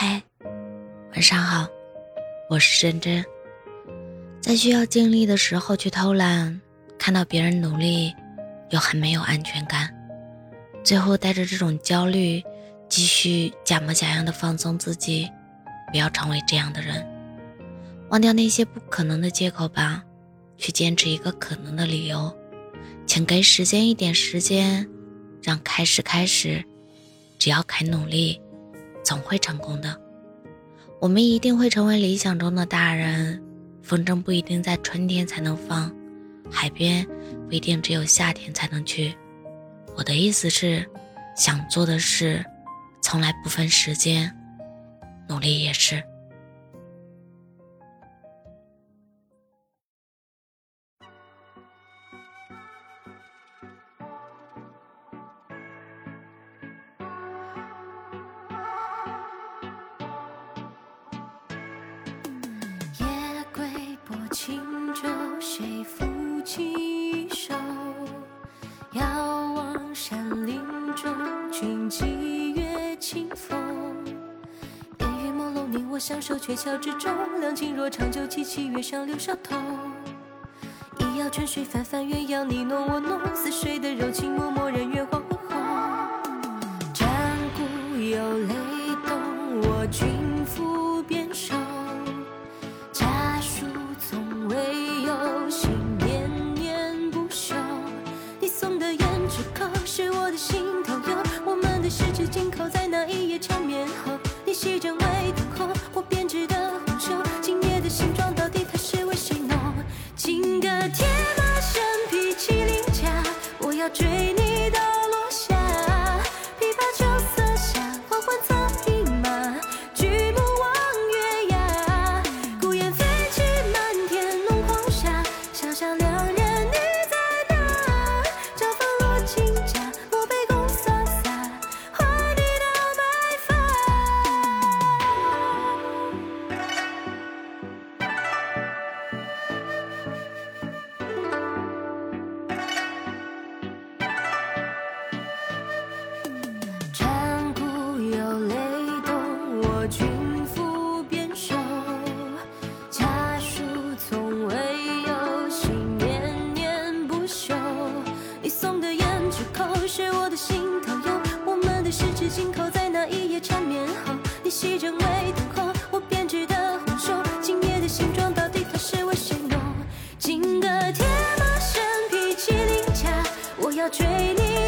嗨，晚上好，我是真真。在需要尽力的时候去偷懒，看到别人努力，又很没有安全感，最后带着这种焦虑，继续假模假样的放松自己。不要成为这样的人，忘掉那些不可能的借口吧，去坚持一个可能的理由。请给时间一点时间，让开始开始。只要肯努力。总会成功的，我们一定会成为理想中的大人。风筝不一定在春天才能放，海边不一定只有夏天才能去。我的意思是，想做的事从来不分时间，努力也是。起手？遥望山林中，君几月清风？烟雨朦胧，你我相守鹊桥之中。两情若长久，凄凄月上柳梢头。一摇春水泛泛鸳鸯，你侬我侬，似水的柔情脉脉，人月黄昏后。战鼓有雷动，我君。追你。